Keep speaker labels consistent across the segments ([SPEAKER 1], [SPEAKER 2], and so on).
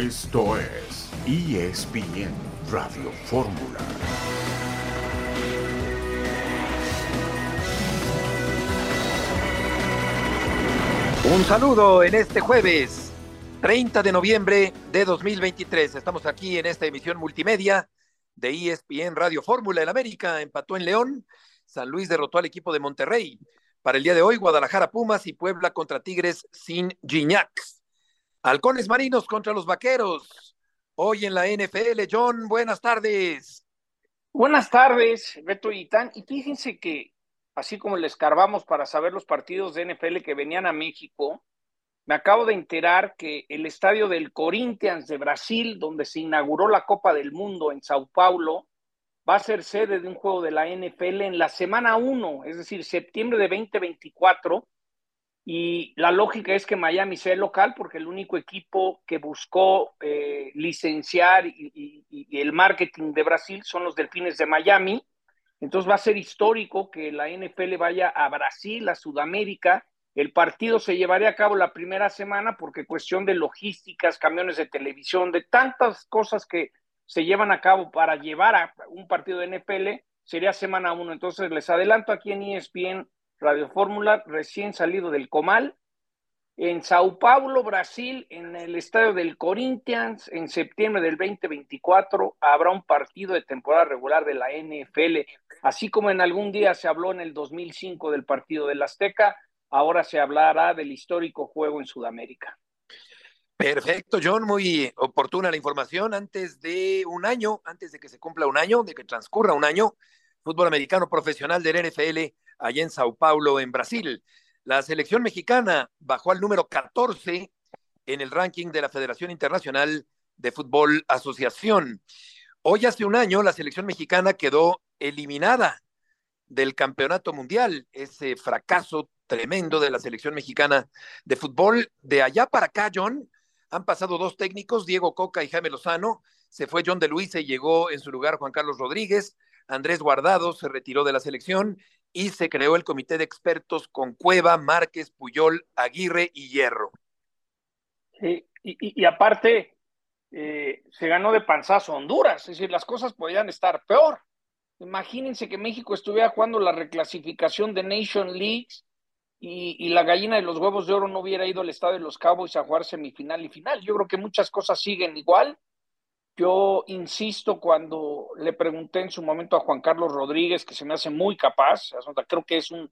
[SPEAKER 1] Esto es ESPN Radio Fórmula.
[SPEAKER 2] Un saludo en este jueves 30 de noviembre de 2023. Estamos aquí en esta emisión multimedia de ESPN Radio Fórmula. El América empató en León. San Luis derrotó al equipo de Monterrey. Para el día de hoy, Guadalajara Pumas y Puebla contra Tigres sin Gignac. Halcones Marinos contra los Vaqueros. Hoy en la NFL, John, buenas tardes.
[SPEAKER 3] Buenas tardes, Beto y Tan. Y fíjense que, así como le escarbamos para saber los partidos de NFL que venían a México, me acabo de enterar que el estadio del Corinthians de Brasil, donde se inauguró la Copa del Mundo en Sao Paulo, va a ser sede de un juego de la NFL en la semana 1, es decir, septiembre de 2024. Y la lógica es que Miami sea el local porque el único equipo que buscó eh, licenciar y, el marketing de Brasil son los Delfines de Miami. Entonces va a ser histórico que la NFL vaya a Brasil, a Sudamérica. El partido se llevaría a cabo la primera semana porque cuestión de logísticas, camiones de televisión, de tantas cosas que se llevan a cabo para llevar a un partido de NFL, sería semana uno. Entonces les adelanto aquí en ESPN Radio Fórmula, recién salido del Comal, en Sao Paulo, Brasil, en el estadio del Corinthians, en septiembre del 2024, habrá un partido de temporada regular de la NFL, así como en algún día se habló en el 2005 del partido del Azteca, ahora se hablará del histórico juego en Sudamérica.
[SPEAKER 2] Perfecto, John, muy oportuna la información. Antes de un año, antes de que se cumpla un año, de que transcurra un año, fútbol americano profesional del NFL allá en Sao Paulo, en Brasil. La selección mexicana bajó al número 14 en el ranking de la Federación Internacional de Fútbol Asociación. Hoy hace un año la selección mexicana quedó eliminada del campeonato mundial, ese fracaso tremendo de la selección mexicana de fútbol. De allá para acá, John, han pasado dos técnicos, Diego Coca y Jaime Lozano. Se fue John de Luis y llegó en su lugar Juan Carlos Rodríguez. Andrés Guardado se retiró de la selección y se creó el comité de expertos con Cueva, Márquez, Puyol, Aguirre y Hierro.
[SPEAKER 3] Sí, y, aparte, eh, se ganó de panzazo Honduras, es decir, las cosas podían estar peor. Imagínense que México estuviera jugando la reclasificación de Nation Leagues y, la gallina de los huevos de oro no hubiera ido al estado de los Cowboys a jugar semifinal y final. Yo creo que muchas cosas siguen igual. Yo insisto cuando le pregunté en su momento a Juan Carlos Rodríguez, que se me hace muy capaz, creo que es un,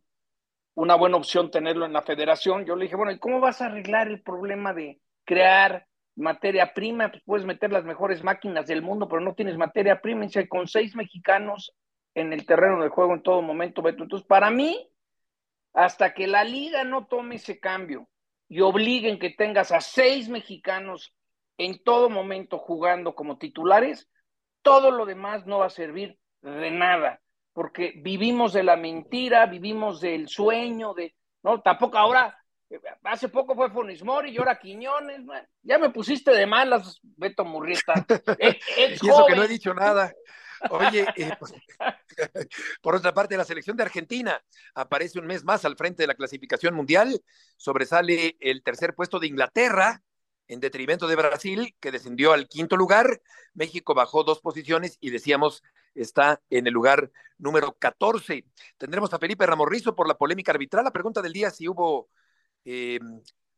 [SPEAKER 3] una buena opción tenerlo en la federación. Yo le dije, bueno, ¿y cómo vas a arreglar el problema de crear materia prima? Pues puedes meter las mejores máquinas del mundo, pero no tienes materia prima. Y con seis mexicanos en el terreno de juego en todo momento, Beto. Entonces, para mí, hasta que la liga no tome ese cambio y obliguen que tengas a seis mexicanos en todo momento jugando como titulares, todo lo demás no va a servir de nada, porque vivimos de la mentira, vivimos del sueño, de, no, tampoco ahora, hace poco fue Fonismori y ahora Quiñones, ya me pusiste de malas, Beto Murrieta.
[SPEAKER 2] y eso que no he dicho nada. Oye, eh, pues, por otra parte, la selección de Argentina aparece un mes más al frente de la clasificación mundial. Sobresale el tercer puesto de Inglaterra en detrimento de Brasil, que descendió al quinto lugar. México bajó dos posiciones y decíamos está en el lugar número 14. Tendremos a Felipe Ramorrizo por la polémica arbitral. La pregunta del día si hubo eh,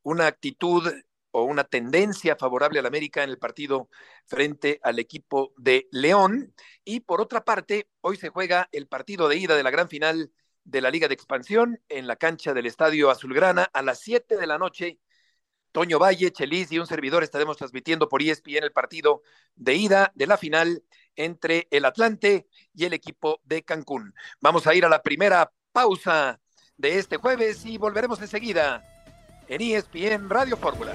[SPEAKER 2] una actitud o una tendencia favorable al América en el partido frente al equipo de León. Y por otra parte, hoy se juega el partido de ida de la gran final de la Liga de Expansión en la cancha del Estadio Azulgrana a las 7 de la noche. Toño Valle, Chelis y un servidor estaremos transmitiendo por ESPN el partido de ida de la final entre el Atlante y el equipo de Cancún. Vamos a ir a la primera pausa de este jueves y volveremos enseguida en ESPN Radio Fórmula.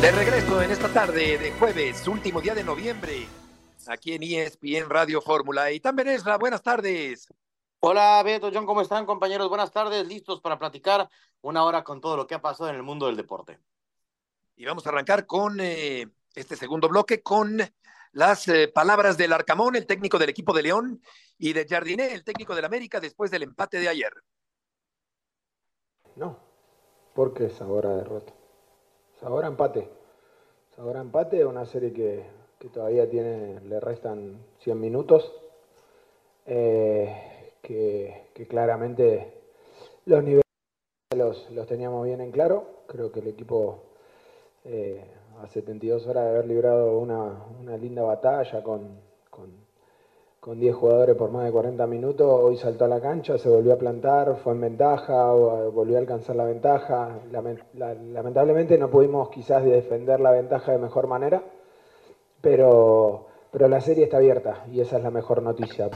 [SPEAKER 2] De regreso en esta tarde de jueves, último día de noviembre, aquí en ESPN Radio Fórmula. Y también es la buenas tardes.
[SPEAKER 4] Hola Beto, John, ¿cómo están compañeros? Buenas tardes, listos para platicar una hora con todo lo que ha pasado en el mundo del deporte.
[SPEAKER 2] Y vamos a arrancar con eh, este segundo bloque con las eh, palabras del Arcamón, el técnico del equipo de León, y de Jardiné, el técnico del América, después del empate de ayer.
[SPEAKER 5] No, porque es ahora derrota. Ahora empate. Ahora empate, una serie que, que todavía tiene, le restan 100 minutos. Eh, que, que, claramente los niveles los, los, teníamos bien en claro. Creo que el equipo eh, a 72 horas de haber librado una, una linda batalla con, con, 10 jugadores por más de 40 minutos, hoy saltó a la cancha, se volvió a plantar, fue en ventaja, volvió a alcanzar la ventaja. Lamentablemente no pudimos quizás defender la ventaja de mejor manera, pero, pero la serie está abierta y esa es la mejor noticia.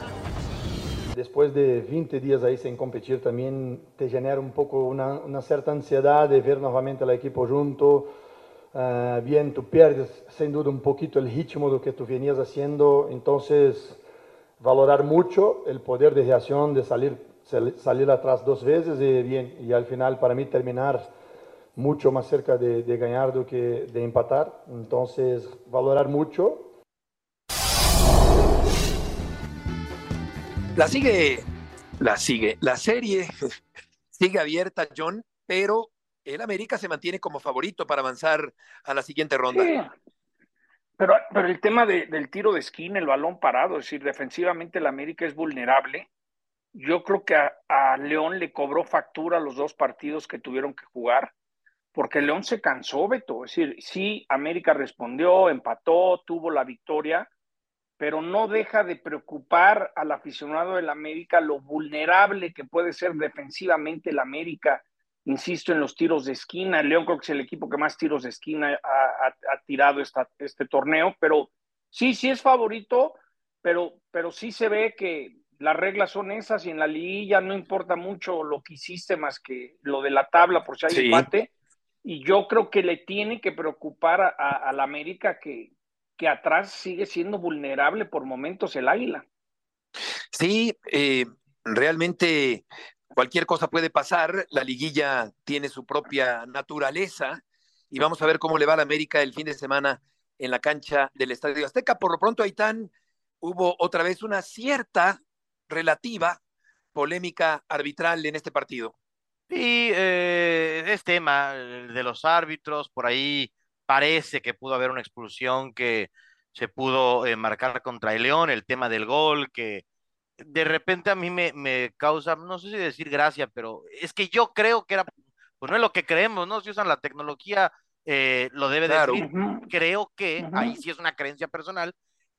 [SPEAKER 6] Después de 20 días ahí sin competir, también te genera un poco una, una cierta ansiedad de ver nuevamente al equipo junto. Uh, bien, tú pierdes sin duda un poquito el ritmo de lo que tú venías haciendo, entonces valorar mucho el poder de reacción de salir, salir atrás dos veces y bien, y al final para mí terminar mucho más cerca de, de ganar do que de empatar, entonces valorar mucho
[SPEAKER 2] La sigue, la sigue, la serie sigue abierta, John, pero el América se mantiene como favorito para avanzar a la siguiente ronda.
[SPEAKER 3] Sí. Pero, pero el tema de, del tiro de esquina, el balón parado, es decir, defensivamente el América es vulnerable. Yo creo que a, a León le cobró factura los dos partidos que tuvieron que jugar, porque León se cansó, Beto. Es decir, sí, América respondió, empató, tuvo la victoria, pero no deja de preocupar al aficionado del América lo vulnerable que puede ser defensivamente el América, insisto, en los tiros de esquina. El León creo que es el equipo que más tiros de esquina ha, ha, ha tirado esta, este torneo, pero sí, sí es favorito, pero, pero sí se ve que las reglas son esas y en la liguilla no importa mucho lo que hiciste más que lo de la tabla por si hay sí. empate. Y yo creo que le tiene que preocupar a, a, a la América que, que atrás sigue siendo vulnerable por momentos el águila.
[SPEAKER 2] Sí, eh, realmente cualquier cosa puede pasar. La liguilla tiene su propia naturaleza y vamos a ver cómo le va a la América el fin de semana en la cancha del Estadio Azteca. Por lo pronto, Aitán, hubo otra vez una cierta relativa polémica arbitral en este partido.
[SPEAKER 4] Sí, eh, es tema de los árbitros, por ahí parece que pudo haber una expulsión que se pudo eh, marcar contra el León, el tema del gol, que de repente a mí me, me, causa, no sé si decir gracia, pero es que yo creo que era, pues no es lo que creemos, ¿no? Si usan la tecnología, eh, lo debe claro. decir. Uh -huh. Creo que, uh -huh. ahí sí es una creencia personal,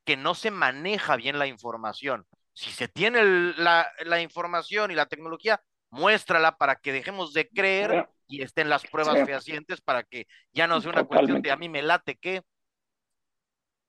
[SPEAKER 4] que no se maneja bien la información. Si se tiene el, la, la, información y la tecnología, muéstrala para que dejemos de creer y estén las pruebas sí. fehacientes para que ya no sea una Totalmente. cuestión de a mí me late que.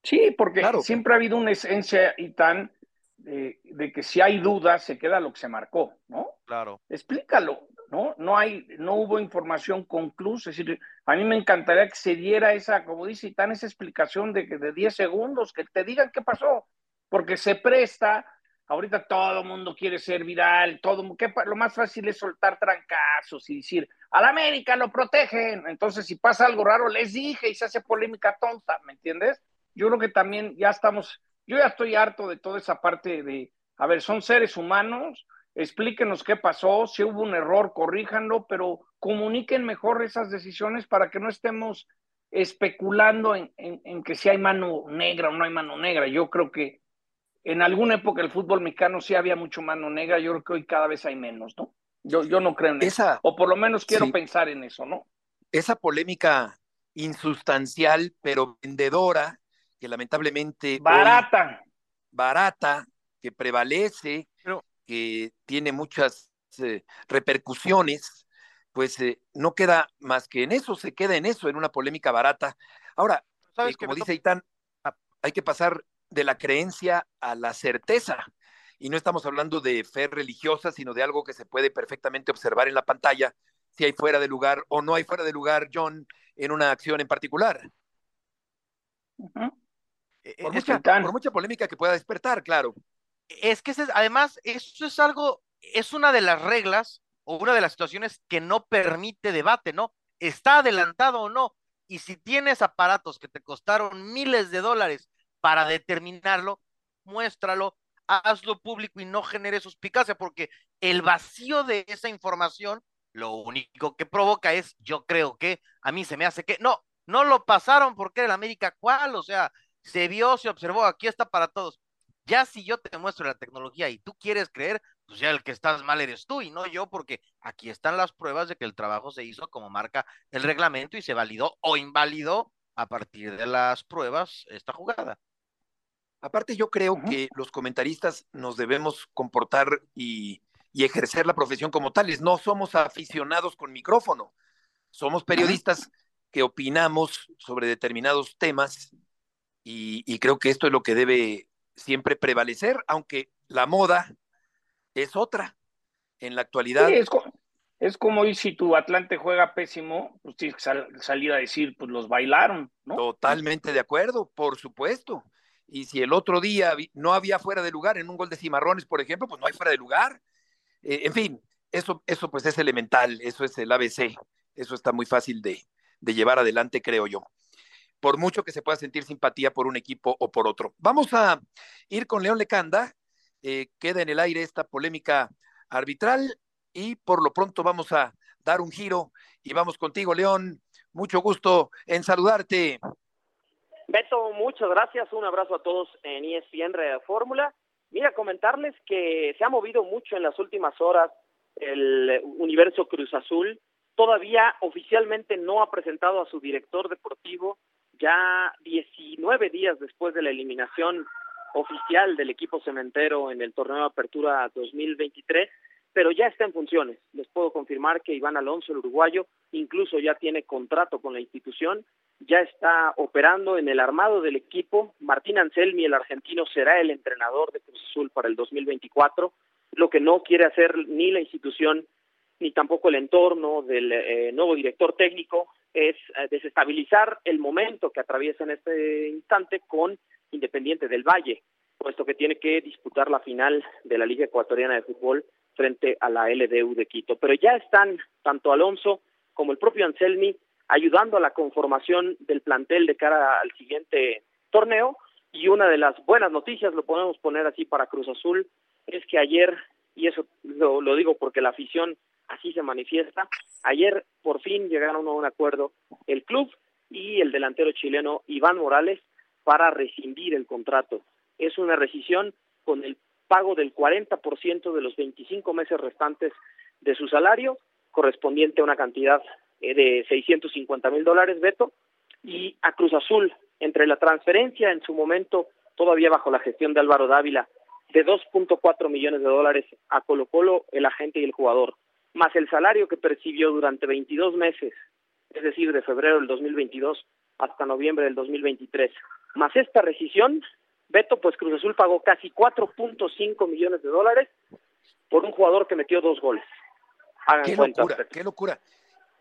[SPEAKER 3] Sí, porque claro. siempre ha habido una esencia y tan de, de, que si hay dudas se queda lo que se marcó, ¿no?
[SPEAKER 4] Claro.
[SPEAKER 3] Explícalo, ¿no? No hay, no hubo información conclusa, es decir, a mí me encantaría que se diera esa, como dice Itán, esa explicación de, de 10 segundos, que te digan qué pasó, porque se presta Ahorita todo el mundo quiere ser viral, todo que lo más fácil es soltar trancazos y decir, al América lo protegen. Entonces, si pasa algo raro, les dije y se hace polémica tonta, ¿me entiendes? Yo creo que también ya estamos, yo ya estoy harto de toda esa parte de, a ver, son seres humanos, explíquenos qué pasó, si hubo un error, corríjanlo, pero comuniquen mejor esas decisiones para que no estemos especulando en, en, en que si hay mano negra o no hay mano negra. Yo creo que en alguna época el fútbol mexicano sí había mucho mano negra, yo creo que hoy cada vez hay menos, ¿no? Yo, yo no creo en esa, eso, o por lo menos quiero sí. pensar en eso, ¿no?
[SPEAKER 2] Esa polémica insustancial, pero vendedora, que lamentablemente...
[SPEAKER 3] Barata.
[SPEAKER 2] Hoy, barata, que prevalece, pero, que tiene muchas eh, repercusiones, pues eh, no queda más que en eso, se queda en eso, en una polémica barata. Ahora, eh, como dice Itán, hay que pasar de la creencia a la certeza. Y no estamos hablando de fe religiosa, sino de algo que se puede perfectamente observar en la pantalla, si hay fuera de lugar o no hay fuera de lugar, John, en una acción en particular. Uh -huh. Por, mucha, por, mucha, polémica que pueda despertar, claro.
[SPEAKER 4] Es que es, además, eso es algo, es una de las reglas o una de las situaciones que no permite debate, ¿no? Está adelantado o no. Y si tienes aparatos que te costaron miles de dólares para determinarlo, muéstralo, hazlo público y no genere suspicacia, porque el vacío de esa información lo único que provoca es, yo creo que a mí se me hace que, no, no lo pasaron porque era el América cuál, o sea, se vio, se observó, aquí está para todos. Ya si yo te muestro la tecnología y tú quieres creer, pues ya el que estás mal eres tú y no yo, porque aquí están las pruebas de que el trabajo se hizo como marca el reglamento y se validó o invalidó a partir de las pruebas esta jugada.
[SPEAKER 2] Aparte, yo creo que los comentaristas nos debemos comportar y, y, ejercer la profesión como tales. No somos aficionados con micrófono, somos periodistas que opinamos sobre determinados temas y, y creo que esto es lo que debe siempre prevalecer, aunque la moda es otra. En la actualidad.
[SPEAKER 3] Sí, es, como, es, como ir si tu Atlante juega pésimo, pues tienes que sal, salir a decir, pues los bailaron, ¿no?
[SPEAKER 2] Totalmente de acuerdo, por supuesto. Y si el otro día no había fuera de lugar en un gol de Cimarrones, por ejemplo, pues no hay fuera de lugar. Eh, en fin, eso, eso pues es elemental, eso es el ABC, eso está muy fácil de, de llevar adelante, creo yo por mucho que se pueda sentir simpatía por un equipo o por otro. Vamos a ir con León Lecanda, eh, queda en el aire esta polémica arbitral y por lo pronto vamos a dar un giro y vamos contigo, León. Mucho gusto en saludarte.
[SPEAKER 7] Beto, muchas gracias. Un abrazo a todos en ESPN Fórmula. Mira, comentarles que se ha movido mucho en las últimas horas el universo Cruz Azul. Todavía oficialmente no ha presentado a su director deportivo, ya 19 días después de la eliminación oficial del equipo cementero en el torneo de apertura 2023, pero ya está en funciones. Les puedo confirmar que Iván Alonso, el uruguayo, incluso ya tiene contrato con la institución, ya está operando en el armado del equipo. Martín Anselmi, el argentino, será el entrenador de Cruz Azul para el 2024, lo que no quiere hacer ni la institución ni tampoco el entorno del eh, nuevo director técnico es eh, desestabilizar el momento que atraviesa en este instante con Independiente del Valle, puesto que tiene que disputar la final de la Liga Ecuatoriana de Fútbol frente a la LDU de Quito. Pero ya están tanto Alonso como el propio Anselmi ayudando a la conformación del plantel de cara al siguiente torneo. Y una de las buenas noticias, lo podemos poner así para Cruz Azul, es que ayer, y eso lo, lo digo porque la afición así se manifiesta, ayer por fin llegaron a un acuerdo el club y el delantero chileno Iván Morales para rescindir el contrato. Es una rescisión con el pago del 40% de los 25 meses restantes de su salario, correspondiente a una cantidad eh, de 650 mil dólares, Beto, y a Cruz Azul, entre la transferencia en su momento, todavía bajo la gestión de Álvaro Dávila, de 2.4 millones de dólares a Colo Colo, el agente y el jugador, más el salario que percibió durante 22 meses, es decir, de febrero del 2022 hasta noviembre del 2023, más esta rescisión, Beto, pues Cruz Azul pagó casi 4.5 millones de dólares por un jugador que metió dos goles.
[SPEAKER 2] Hagan qué locura, qué locura.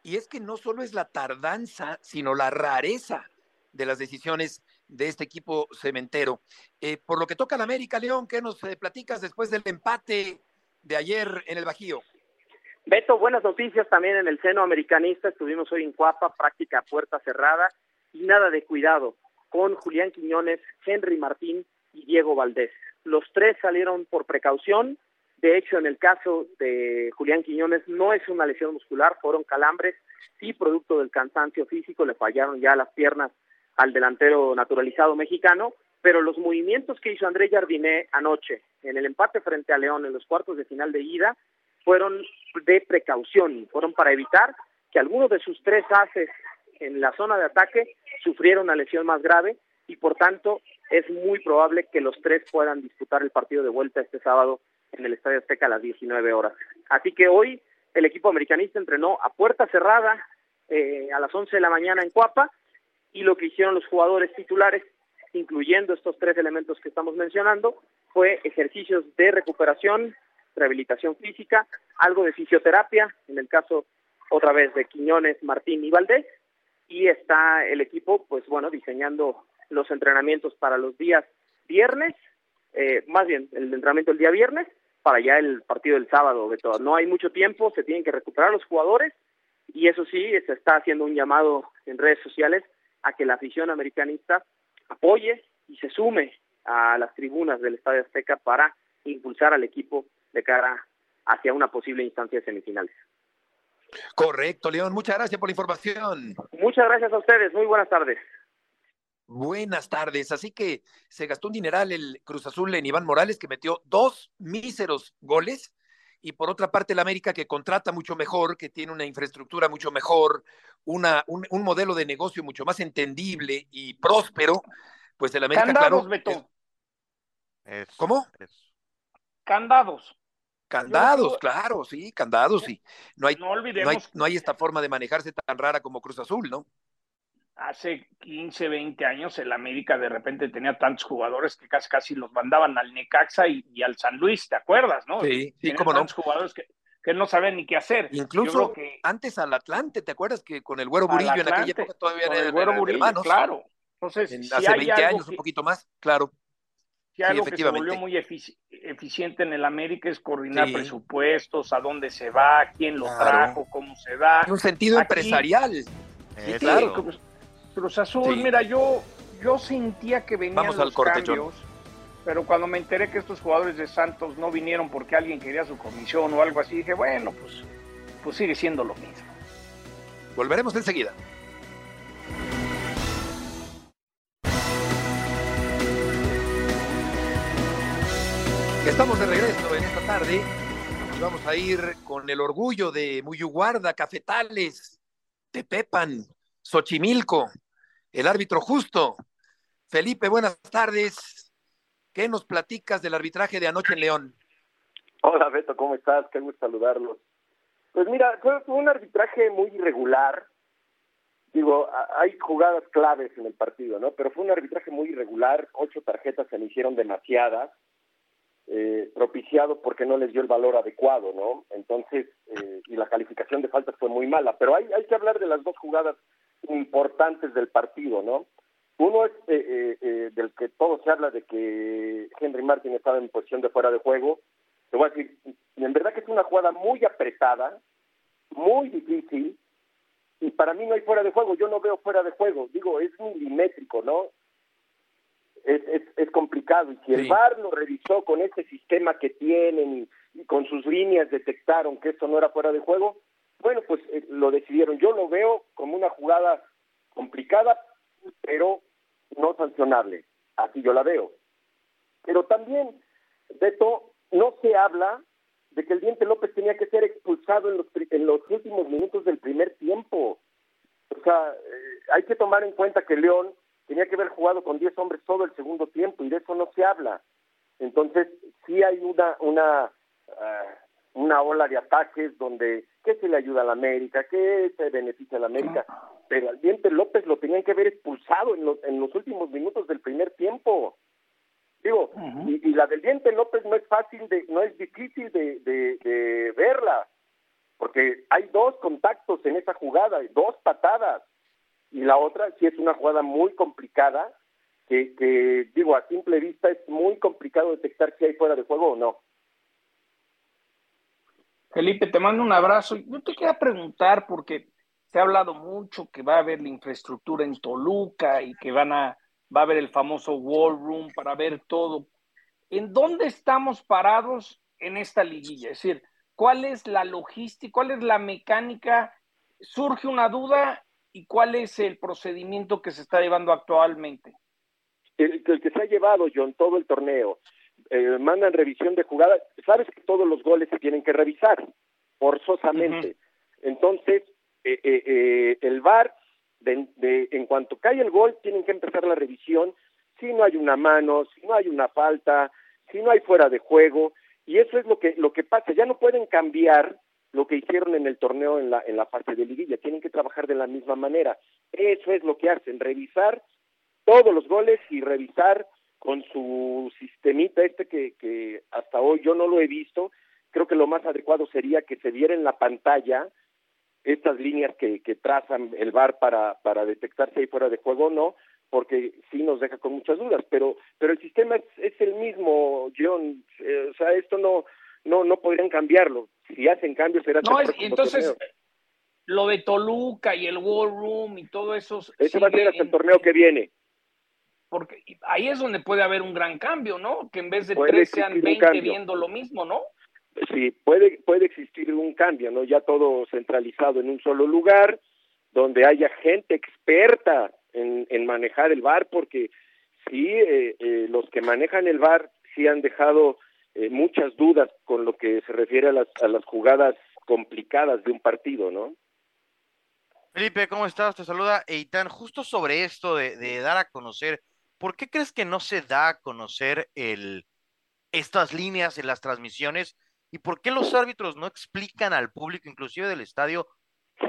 [SPEAKER 2] Y es que no solo es la tardanza, sino la rareza de las decisiones de este equipo cementero. Eh, por lo que toca al América, León, ¿qué nos eh, platicas después del empate de ayer en el Bajío?
[SPEAKER 7] Beto, buenas noticias también en el seno americanista. Estuvimos hoy en Cuapa, práctica puerta cerrada y nada de cuidado con Julián Quiñones, Henry Martín y Diego Valdés. Los tres salieron por precaución. De hecho, en el caso de Julián Quiñones no es una lesión muscular, fueron calambres y producto del cansancio físico le fallaron ya las piernas al delantero naturalizado mexicano, pero los movimientos que hizo André Jardiné anoche en el empate frente a León en los cuartos de final de ida fueron de precaución, fueron para evitar que alguno de sus tres haces en la zona de ataque sufrieron una lesión más grave y por tanto es muy probable que los tres puedan disputar el partido de vuelta este sábado en el Estadio Azteca a las 19 horas. Así que hoy el equipo americanista entrenó a puerta cerrada eh, a las 11 de la mañana en Cuapa y lo que hicieron los jugadores titulares, incluyendo estos tres elementos que estamos mencionando, fue ejercicios de recuperación, rehabilitación física, algo de fisioterapia, en el caso otra vez de Quiñones, Martín y Valdés, y está el equipo, pues bueno, diseñando los entrenamientos para los días viernes, eh, más bien el entrenamiento el día viernes, para ya el partido del sábado, de todo. No hay mucho tiempo, se tienen que recuperar los jugadores y eso sí, se está haciendo un llamado en redes sociales a que la afición americanista apoye y se sume a las tribunas del Estadio Azteca para impulsar al equipo de cara hacia una posible instancia de semifinales.
[SPEAKER 2] Correcto, León. Muchas gracias por la información.
[SPEAKER 7] Muchas gracias a ustedes. Muy buenas tardes.
[SPEAKER 2] Buenas tardes. Así que se gastó un dineral el Cruz Azul en Iván Morales, que metió dos míseros goles. Y por otra parte, el América, que contrata mucho mejor, que tiene una infraestructura mucho mejor, una, un, un modelo de negocio mucho más entendible y próspero, pues el América,
[SPEAKER 3] Candados,
[SPEAKER 2] claro.
[SPEAKER 3] Beto.
[SPEAKER 2] es- ¿Cómo?
[SPEAKER 3] Candados.
[SPEAKER 2] Candados, claro, sí, candados, sí. No hay,
[SPEAKER 3] No
[SPEAKER 2] no hay,
[SPEAKER 3] olvidemos,
[SPEAKER 2] no hay esta forma de manejarse tan rara como Cruz Azul, ¿no?
[SPEAKER 3] hace 15, 20 años el América de repente tenía tantos jugadores que casi casi los mandaban al Necaxa y, y al San Luis, ¿te acuerdas, no?
[SPEAKER 2] Sí, sí, cómo no.
[SPEAKER 3] tantos jugadores que, que no sabían ni qué hacer.
[SPEAKER 2] Incluso
[SPEAKER 3] que
[SPEAKER 2] antes al Atlante, ¿te acuerdas que con el Güero Burillo en aquella época todavía eran, hermanos?
[SPEAKER 3] claro. Entonces,
[SPEAKER 2] En-
[SPEAKER 3] si
[SPEAKER 2] hace
[SPEAKER 3] hay
[SPEAKER 2] 20
[SPEAKER 3] algo
[SPEAKER 2] años,
[SPEAKER 3] que-
[SPEAKER 2] un poquito más, claro.
[SPEAKER 3] Si algo que se volvió muy efici- eficiente en el América es coordinar
[SPEAKER 2] Sí.
[SPEAKER 3] presupuestos, a dónde se va, quién lo
[SPEAKER 2] Claro.
[SPEAKER 3] trajo, cómo se da.
[SPEAKER 2] En un sentido
[SPEAKER 3] Aquí-
[SPEAKER 2] empresarial.
[SPEAKER 4] Eso.
[SPEAKER 2] claro.
[SPEAKER 3] Cruz, Cruz Azul,
[SPEAKER 2] Sí.
[SPEAKER 3] mira, yo, yo sentía que venían
[SPEAKER 2] Vamos al
[SPEAKER 3] los
[SPEAKER 2] corte,
[SPEAKER 3] cambios, pero cuando me enteré que estos jugadores de Santos no vinieron porque alguien quería su comisión o algo así, dije, bueno, pues, pues sigue siendo lo mismo.
[SPEAKER 2] Volveremos enseguida. Estamos de regreso en esta tarde y vamos a ir con el orgullo de Muyuguarda, Cafetales, Tepepan, Xochimilco, el árbitro justo. Felipe, buenas tardes. ¿Qué nos platicas del arbitraje de anoche en León?
[SPEAKER 8] Hola Beto, ¿cómo estás? Qué gusto saludarlos. Pues mira, fue, un arbitraje muy irregular. Digo, hay jugadas claves en el partido, ¿no? Pero fue un arbitraje muy irregular. Ocho tarjetas se me hicieron demasiadas, eh, propiciado porque no les dio el valor adecuado, ¿no? Entonces, eh, y la calificación de faltas fue muy mala. Pero hay, hay que hablar de las dos jugadas importantes del partido, ¿no? Uno es eh, eh, eh, del que todo se habla de que Henry Martin estaba en posición de fuera de juego. Te voy a decir, en verdad que es una jugada muy apretada, muy difícil, y para mí no hay fuera de juego. Yo no veo fuera de juego. Digo, es milimétrico, ¿no? Es, es, es complicado. Y si el
[SPEAKER 2] Sí.
[SPEAKER 8] VAR lo revisó con este sistema que tienen y, y con sus líneas detectaron que esto no era fuera de juego, bueno, pues eh, lo decidieron. Yo lo veo como una jugada complicada, pero no sancionable. Así yo la veo. Pero también, Beto, no se habla de que el Diente López tenía que ser expulsado en los, en los últimos minutos del primer tiempo. O sea, eh, hay que tomar en cuenta que León tenía que haber jugado con 10 hombres todo el segundo tiempo y de eso no se habla. Entonces, sí hay una una ah, una ola de ataques donde que se le ayuda a la América, que se beneficia a la América, pero al Diente López lo tenían que haber expulsado en los, en los últimos minutos del primer tiempo. Digo, y, y la del Diente López no es fácil de, no es difícil de, de, de verla, porque hay dos contactos en esa jugada, dos patadas, y la otra sí es una jugada muy complicada, que, digo, a simple vista es muy complicado detectar si hay fuera de juego o no.
[SPEAKER 3] Felipe, te mando un abrazo. Yo te quería preguntar, porque se ha hablado mucho que va a haber la infraestructura en Toluca y que van a, va a haber el famoso War Room para ver todo. ¿En dónde estamos parados en esta liguilla? Es decir, ¿cuál es la logística, cuál es la mecánica? Surge una duda y cuál es el procedimiento que se está llevando actualmente.
[SPEAKER 8] el, el que se ha llevado, John, todo el torneo, eh, mandan revisión de jugada, sabes que todos los goles se tienen que revisar, forzosamente. Entonces, eh, eh, eh, el VAR, de, de- en cuanto cae el gol, tienen que empezar la revisión, si no hay una mano, si no hay una falta, si no hay fuera de juego, y eso es lo que, lo que pasa, ya no pueden cambiar lo que hicieron en el torneo en la, en la fase de liguilla, tienen que trabajar de la misma manera. Eso es lo que hacen, revisar todos los goles y revisar con su sistemita este que, que hasta hoy yo no lo he visto. Creo que lo más adecuado sería que se viera en la pantalla estas líneas que, que trazan el VAR para, para detectar si hay fuera de juego o no, porque sí nos deja con muchas dudas, pero pero el sistema es, el mismo, John, eh, o sea, esto no no no podrían cambiarlo. Si hacen cambios será
[SPEAKER 3] No, es, entonces,
[SPEAKER 8] torneo.
[SPEAKER 3] lo de Toluca y el War Room y todo eso.
[SPEAKER 8] Ese va a ser hasta el torneo que viene.
[SPEAKER 3] porque ahí es donde puede haber un gran cambio, ¿no? Que en vez de tres sean 20 viendo lo mismo, ¿no?
[SPEAKER 8] Sí, puede, puede existir un cambio, ¿no? Ya todo centralizado en un solo lugar, donde haya gente experta en, en manejar el bar, porque sí, eh, eh, los que manejan el bar sí han dejado eh, muchas dudas con lo que se refiere a las, a las jugadas complicadas de un partido, ¿no?
[SPEAKER 4] Felipe, ¿cómo estás? Te saluda Eitan. Justo sobre esto de, de, dar a conocer, ¿por qué crees que no se da a conocer el, estas líneas en las transmisiones? ¿Y por qué los árbitros no explican al público, inclusive del estadio,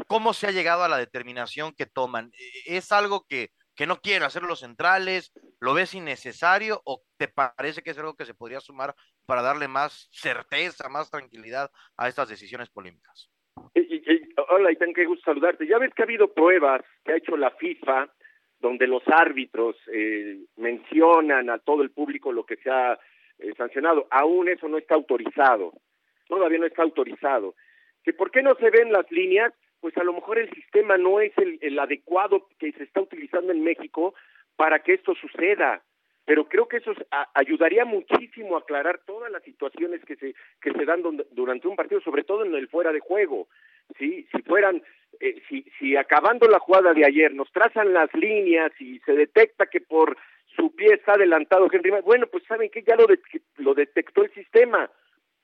[SPEAKER 4] cómo se ha llegado a la determinación que toman? ¿Es algo que, que no quieren hacer los centrales? ¿Lo ves innecesario o te parece que es algo que se podría sumar para darle más certeza, más tranquilidad a estas decisiones polémicas?
[SPEAKER 8] hola, y que gusto saludarte. Ya ves que ha habido pruebas que ha hecho la FIFA donde los árbitros eh, mencionan a todo el público lo que se ha eh, sancionado. Aún eso no está autorizado. Todavía no está autorizado. ¿Que ¿Por qué no se ven las líneas? Pues a lo mejor el sistema no es el, el adecuado que se está utilizando en México para que esto suceda pero creo que eso ayudaría muchísimo a aclarar todas las situaciones que se que se dan durante un partido, sobre todo en el fuera de juego. ¿sí? Si fueran, eh, si, si acabando la jugada de ayer nos trazan las líneas y se detecta que por su pie está adelantado Henry, bueno, pues saben que ya lo, lo detectó el sistema,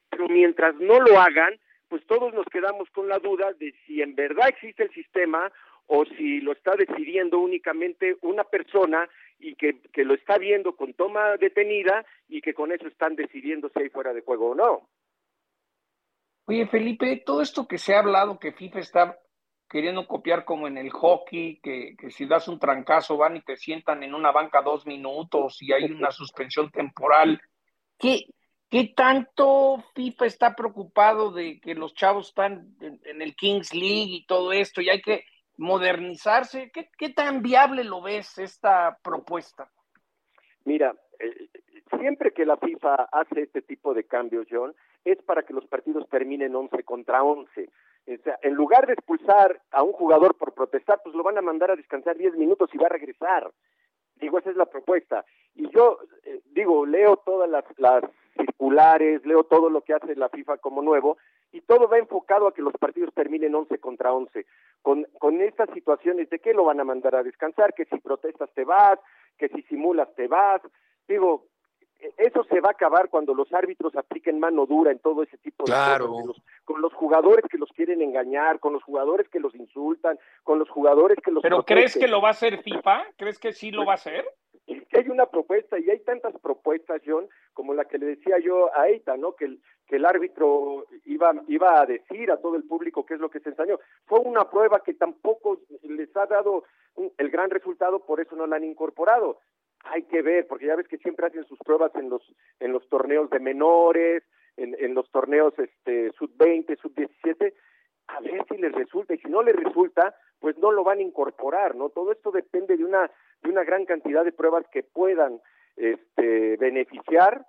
[SPEAKER 8] pero mientras no lo hagan, pues todos nos quedamos con la duda de si en verdad existe el sistema o si lo está decidiendo únicamente una persona y que, que lo está viendo con toma detenida y que con eso están decidiendo si hay fuera de juego o no.
[SPEAKER 3] Oye, Felipe, todo esto que se ha hablado que FIFA está queriendo copiar como en el hockey, que, que, si das un trancazo van y te sientan en una banca dos minutos y hay una suspensión temporal. ¿Qué, qué tanto FIFA está preocupado de que los chavos están en, el Kings League y todo esto y hay que modernizarse? ¿Qué, qué tan viable lo ves esta propuesta?
[SPEAKER 8] Mira, eh, siempre que la FIFA hace este tipo de cambios, John, es para que los partidos terminen 11 contra 11. O sea, en lugar de expulsar a un jugador por protestar, pues lo van a mandar a descansar 10 minutos y va a regresar. Digo, esa es la propuesta. Y yo, eh, digo, leo todas las, las circulares, leo todo lo que hace la FIFA como nuevo, y todo va enfocado a que los partidos terminen 11 contra 11. Con, con estas situaciones de que lo van a mandar a descansar, que si protestas te vas, que si simulas te vas. Digo, e, eso se va a acabar cuando los árbitros apliquen mano dura en todo ese tipo de
[SPEAKER 2] claro.
[SPEAKER 8] cosas, con los, con los, jugadores que los quieren engañar, con los jugadores que los insultan, con los jugadores que los...
[SPEAKER 3] ¿Pero protegen. crees que lo va a hacer FIFA? ¿Crees que sí lo va a hacer?
[SPEAKER 8] Hay una propuesta y hay tantas propuestas, John, como la que le decía yo a Eita, ¿no? Que el, que el árbitro iba, iba a decir a todo el público qué es lo que se ensañó. Fue una prueba que tampoco les ha dado el gran resultado, por eso no la han incorporado. Hay que ver, porque ya ves que siempre hacen sus pruebas en los, en los torneos de menores, en, en los torneos este, sub-20, sub-17, a ver si les resulta, y si no les resulta, pues no lo van a incorporar, ¿no? Todo esto depende de una, de una gran cantidad de pruebas que puedan este, beneficiar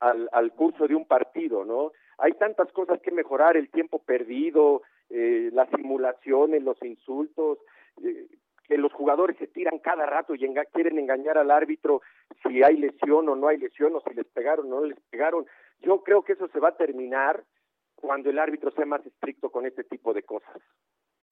[SPEAKER 8] al, curso de un partido, ¿no? Hay tantas cosas que mejorar, el tiempo perdido, eh, las simulaciones, los insultos, eh, que los jugadores se tiran cada rato y quieren engañar al árbitro si hay lesión o no hay lesión, o si les pegaron o no les pegaron. Yo creo que eso se va a terminar cuando el árbitro sea más estricto con este tipo de cosas.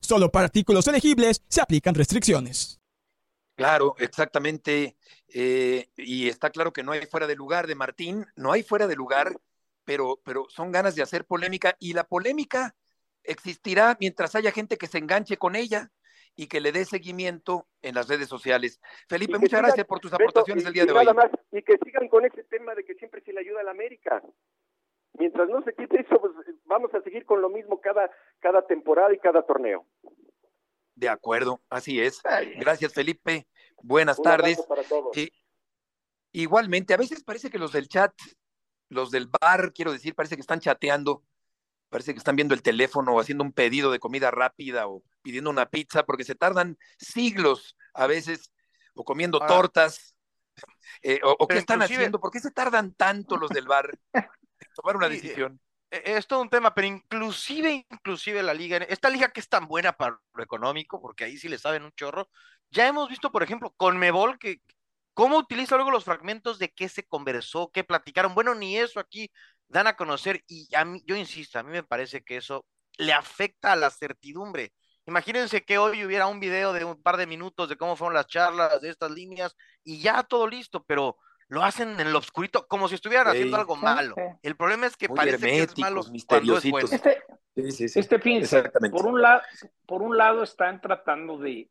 [SPEAKER 9] Solo para artículos elegibles se aplican restricciones.
[SPEAKER 2] Claro, exactamente. Eh, y está claro que no hay fuera de lugar de Martín, no hay fuera de lugar pero, pero son ganas de hacer polémica y la polémica existirá mientras haya gente que se enganche con ella y que le dé seguimiento en las redes sociales. Felipe, muchas
[SPEAKER 8] sigan,
[SPEAKER 2] gracias por tus aportaciones
[SPEAKER 8] Beto,
[SPEAKER 2] el
[SPEAKER 8] y,
[SPEAKER 2] día de
[SPEAKER 8] y
[SPEAKER 2] hoy.
[SPEAKER 8] Más, y que sigan con ese tema de que siempre se le ayuda a la América. Mientras no se quite eso, pues vamos a seguir con lo mismo cada, cada temporada y cada torneo.
[SPEAKER 2] De acuerdo, así es. Gracias, Felipe. Buenas
[SPEAKER 8] Un
[SPEAKER 2] tardes.
[SPEAKER 8] abrazo para todos.
[SPEAKER 2] Eh, igualmente, a veces parece que los del chat, los del bar, quiero decir, parece que están chateando, parece que están viendo el teléfono o haciendo un pedido de comida rápida o pidiendo una pizza, porque se tardan siglos a veces, o comiendo
[SPEAKER 4] Ahora,
[SPEAKER 2] tortas, eh, o, o qué están haciendo, ¿por qué se tardan tanto los del bar tomar una
[SPEAKER 4] eh,
[SPEAKER 2] decisión?
[SPEAKER 4] Eh, Es todo un tema, pero inclusive, inclusive la liga, esta liga que es tan buena para lo económico, porque ahí sí le saben un chorro, ya hemos visto, por ejemplo, con Mebol, que cómo utiliza luego los fragmentos de qué se conversó, qué platicaron. Bueno, ni eso aquí dan a conocer, y a mí, yo insisto, a mí me parece que eso le afecta a la certidumbre. Imagínense que hoy hubiera un video de un par de minutos de cómo fueron las charlas de estas líneas y ya todo listo, pero lo hacen en lo oscurito, como si estuvieran
[SPEAKER 2] Sí.
[SPEAKER 4] haciendo algo malo.
[SPEAKER 3] sí.
[SPEAKER 4] El problema es que
[SPEAKER 2] Muy
[SPEAKER 4] parece que es malo
[SPEAKER 2] herméticos,
[SPEAKER 4] cuando es bueno.
[SPEAKER 2] misteriositos.
[SPEAKER 3] Este,
[SPEAKER 2] Sí, sí, sí.
[SPEAKER 3] este por un lado, por un lado están tratando de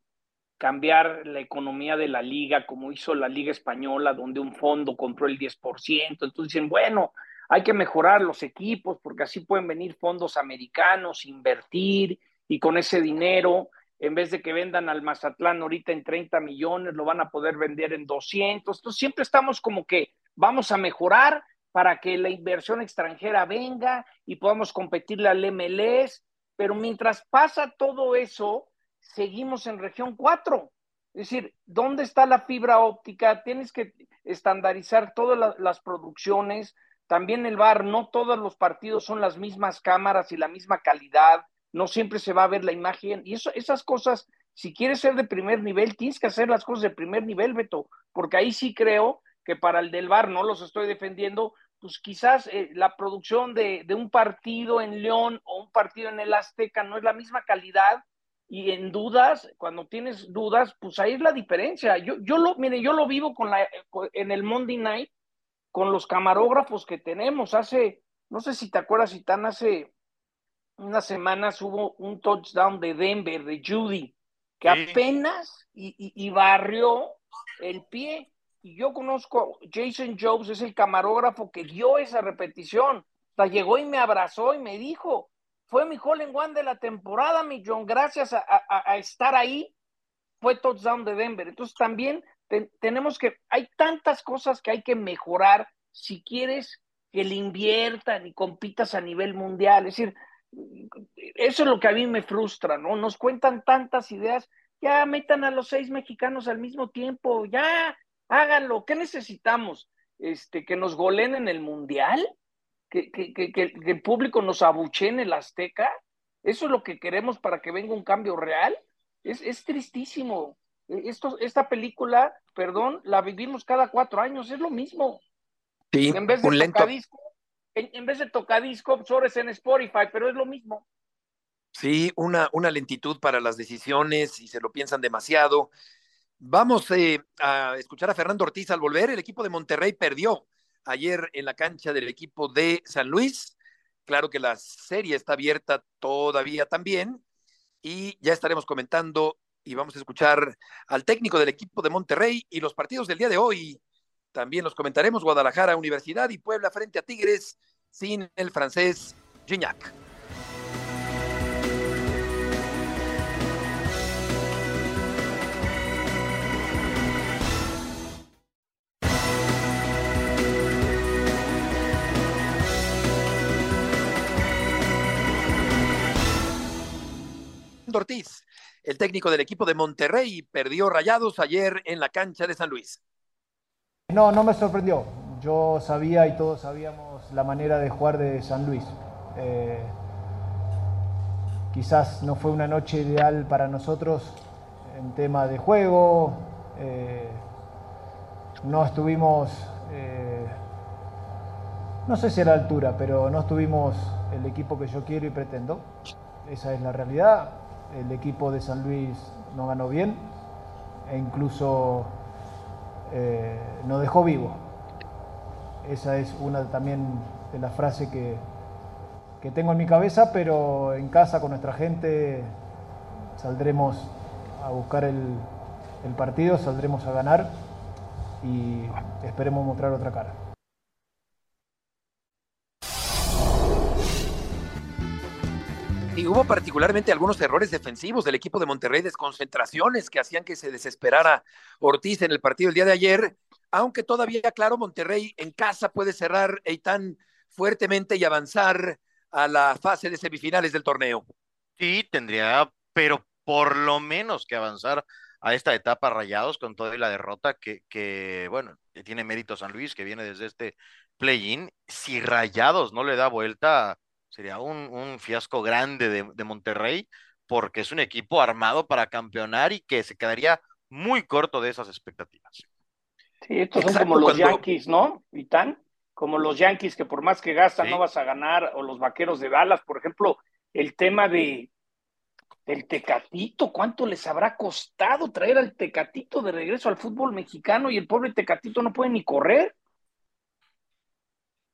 [SPEAKER 3] cambiar la economía de la liga, como hizo la Liga Española, donde un fondo compró el 10%. Entonces dicen, bueno, hay que mejorar los equipos porque así pueden venir fondos americanos, invertir y con ese dinero, en vez de que vendan al Mazatlán ahorita en 30 millones, lo van a poder vender en 200. Entonces siempre estamos como que vamos a mejorar para que la inversión extranjera venga y podamos competirle al MLS, pero mientras pasa todo eso, seguimos en región 4. Es decir, ¿dónde está la fibra óptica? Tienes que estandarizar todas la, las producciones. También el bar, no todos los partidos son las mismas cámaras y la misma calidad. No siempre se va a ver la imagen. Y eso, esas cosas, si quieres ser de primer nivel, tienes que hacer las cosas de primer nivel, Beto, porque ahí sí creo que para el del bar, no los estoy defendiendo, pues quizás eh, la producción de, de, un partido en León o un partido en el Azteca no es la misma calidad y en dudas, cuando tienes dudas, pues ahí es la diferencia. Yo, yo lo, mire, yo lo vivo con la, en el Monday Night con los camarógrafos que tenemos. Hace, no sé si te acuerdas, si tan hace unas semanas hubo un touchdown de Denver, de Judy, que sí. apenas y, y, y barrió el pie y yo conozco a Jason Jobs, es el camarógrafo que dio esa repetición. O sea, llegó y me abrazó y me dijo, fue mi hole en one de la temporada, mi John, gracias a, a, a estar ahí, fue touchdown de Denver. Entonces también te, tenemos que, hay tantas cosas que hay que mejorar si quieres que le inviertan y compitas a nivel mundial. Es decir, eso es lo que a mí me frustra, ¿no? Nos cuentan tantas ideas, ya metan a los seis mexicanos al mismo tiempo, ya, háganlo. ¿Qué necesitamos? Este, que nos goleen en el mundial, que, que, que, que, el público nos abuche en el Azteca. Eso es lo que queremos para que venga un cambio real. Es, es tristísimo. Esto, esta película, perdón, la vivimos cada cuatro años, es lo mismo.
[SPEAKER 2] Sí,
[SPEAKER 3] en vez de
[SPEAKER 2] un lento.
[SPEAKER 3] En, vez de tocadisco, absorbes en Spotify, pero es lo mismo.
[SPEAKER 2] Sí, una, una lentitud para las decisiones y se lo piensan demasiado. Vamos eh, a escuchar a Fernando Ortiz al volver. El equipo de Monterrey perdió ayer en la cancha del equipo de San Luis. Claro que la serie está abierta todavía también y ya estaremos comentando y vamos a escuchar al técnico del equipo de Monterrey y los partidos del día de hoy. También los comentaremos Guadalajara, Universidad y Puebla frente a Tigres sin el francés Gignac. Ortiz, el técnico del equipo de Monterrey, perdió rayados ayer en la cancha de San Luis.
[SPEAKER 10] No, no me sorprendió. Yo sabía y todos sabíamos la manera de jugar de San Luis. Eh, quizás no fue una noche ideal para nosotros en tema de juego. Eh, no estuvimos, eh, no sé si a la altura, pero no estuvimos el equipo que yo quiero y pretendo. Esa es la realidad el equipo de San Luis no ganó bien e incluso eh, nos dejó vivo. Esa es una también es la frase que, que tengo en mi cabeza, pero en casa con nuestra gente saldremos a buscar el partido, saldremos a ganar y esperemos mostrar otra cara.
[SPEAKER 2] Y hubo particularmente algunos errores defensivos del equipo de Monterrey, desconcentraciones que hacían que se desesperara Ortiz en el partido el día de ayer, aunque todavía, claro, Monterrey en casa puede cerrar Eitan fuertemente y avanzar a la fase de semifinales del torneo.
[SPEAKER 4] Sí, tendría, pero por lo menos que avanzar a esta etapa Rayados con toda la derrota que, que bueno, tiene mérito San Luis, que viene desde este play-in. Si Rayados no le da vuelta, sería un, fiasco grande de, Monterrey, porque es un equipo armado para campeonar y que se quedaría muy corto de esas expectativas.
[SPEAKER 3] Sí, estos son como los Yankees, ¿no? Y tan como los Yankees que por más que gastan no vas a ganar, o los Vaqueros de Dallas, por ejemplo, el tema de el Tecatito, ¿cuánto les habrá costado traer al Tecatito de regreso al fútbol mexicano y el pobre Tecatito no puede ni correr?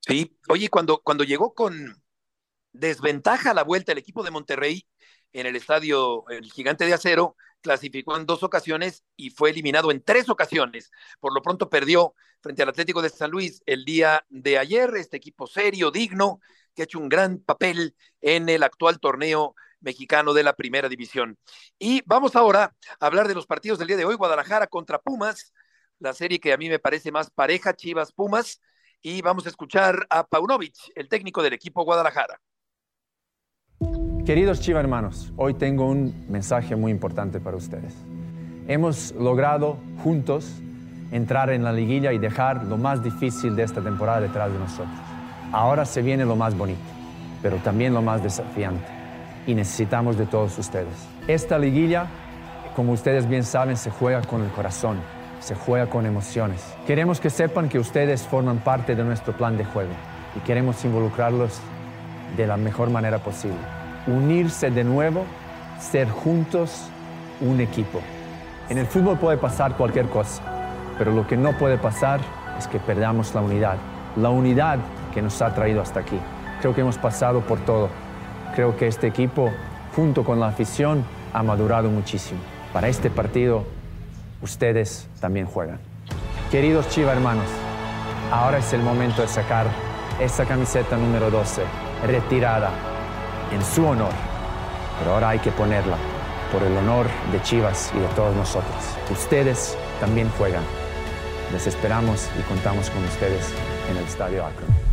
[SPEAKER 2] Sí, oye, cuando, cuando llegó con desventaja la vuelta el equipo de Monterrey en el estadio El Gigante de Acero, clasificó en dos ocasiones y fue eliminado en tres ocasiones. Por lo pronto perdió frente al Atlético de San Luis el día de ayer, este equipo serio, digno, que ha hecho un gran papel en el actual torneo mexicano de la primera división. Y vamos ahora a hablar de los partidos del día de hoy, Guadalajara contra Pumas, la serie que a mí me parece más pareja, Chivas Pumas, y vamos a escuchar a Paunovic, el técnico del equipo Guadalajara.
[SPEAKER 11] Queridos Chivas hermanos, hoy tengo un mensaje muy importante para ustedes. Hemos logrado juntos entrar en la liguilla y dejar lo más difícil de esta temporada detrás de nosotros. Ahora se viene lo más bonito, pero también lo más desafiante y necesitamos de todos ustedes. Esta liguilla, como ustedes bien saben, se juega con el corazón, se juega con emociones. Queremos que sepan que ustedes forman parte de nuestro plan de juego y queremos involucrarlos de la mejor manera posible. Unirse de nuevo, ser juntos un equipo. En el fútbol puede pasar cualquier cosa, pero lo que no puede pasar es que perdamos la unidad, la unidad que nos ha traído hasta aquí. Creo que hemos pasado por todo Creo que este equipo, junto con la afición, ha madurado muchísimo. Para este partido, ustedes también juegan. Queridos Chiva hermanos, ahora es el momento de sacar esta camiseta número 12, retirada en su honor. Pero ahora hay que ponerla por el honor de Chivas y de todos nosotros. Ustedes también juegan. Les esperamos y contamos con ustedes en el Estadio Akron.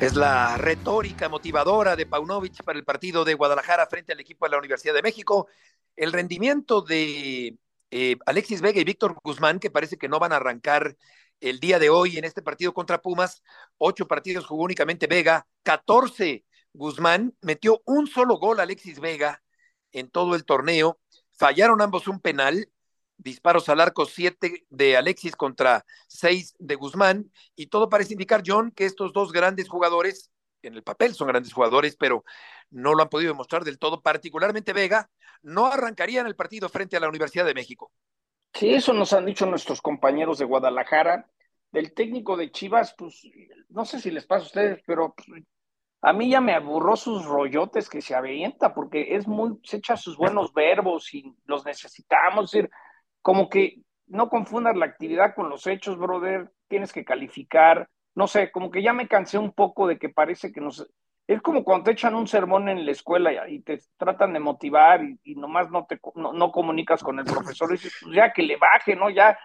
[SPEAKER 2] Es la retórica motivadora de Paunovic para el partido de Guadalajara frente al equipo de la Universidad de México. El rendimiento de eh, Alexis Vega y Víctor Guzmán, que parece que no van a arrancar el día de hoy en este partido contra Pumas. Ocho partidos jugó únicamente Vega, 14 Guzmán, metió un solo gol Alexis Vega en todo el torneo. Fallaron ambos un penal disparos al arco, siete de Alexis contra seis de Guzmán, y todo parece indicar, John, que estos dos grandes jugadores, en el papel son grandes jugadores, pero no lo han podido demostrar del todo, particularmente Vega, no arrancarían el partido frente a la Universidad de México.
[SPEAKER 3] Sí, eso nos han dicho nuestros compañeros de Guadalajara. Del técnico de Chivas, pues no sé si les pasa a ustedes, pero pues, a mí ya me aburró sus rollotes que se avienta, porque es muy, se echa sus buenos verbos y los necesitamos. Es decir, como que no confundas la actividad con los hechos, brother, tienes que calificar, no sé, como que ya me cansé un poco de que parece que nos... Es como cuando te echan un sermón en la escuela y te tratan de motivar y, nomás no te no, comunicas con el profesor y dices, pues ya que le baje, ¿no? Ya